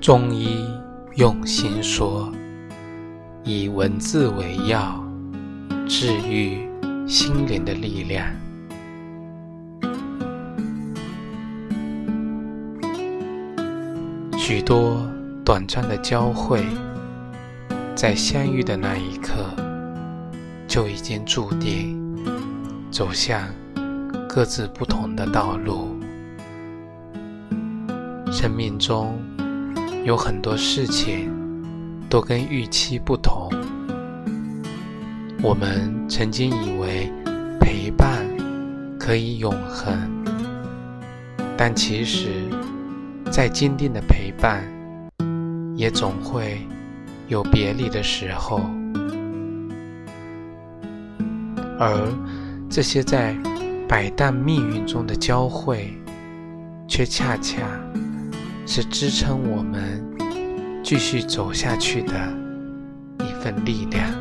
中医用心说，以文字为药，治愈心灵的力量。许多短暂的交汇，在相遇的那一刻，就已经注定走向各自不同的道路。生命中有很多事情都跟预期不同。我们曾经以为陪伴可以永恒，但其实。再坚定的陪伴，也总会有别离的时候。而这些在百淡命运中的交汇，却恰恰是支撑我们继续走下去的一份力量。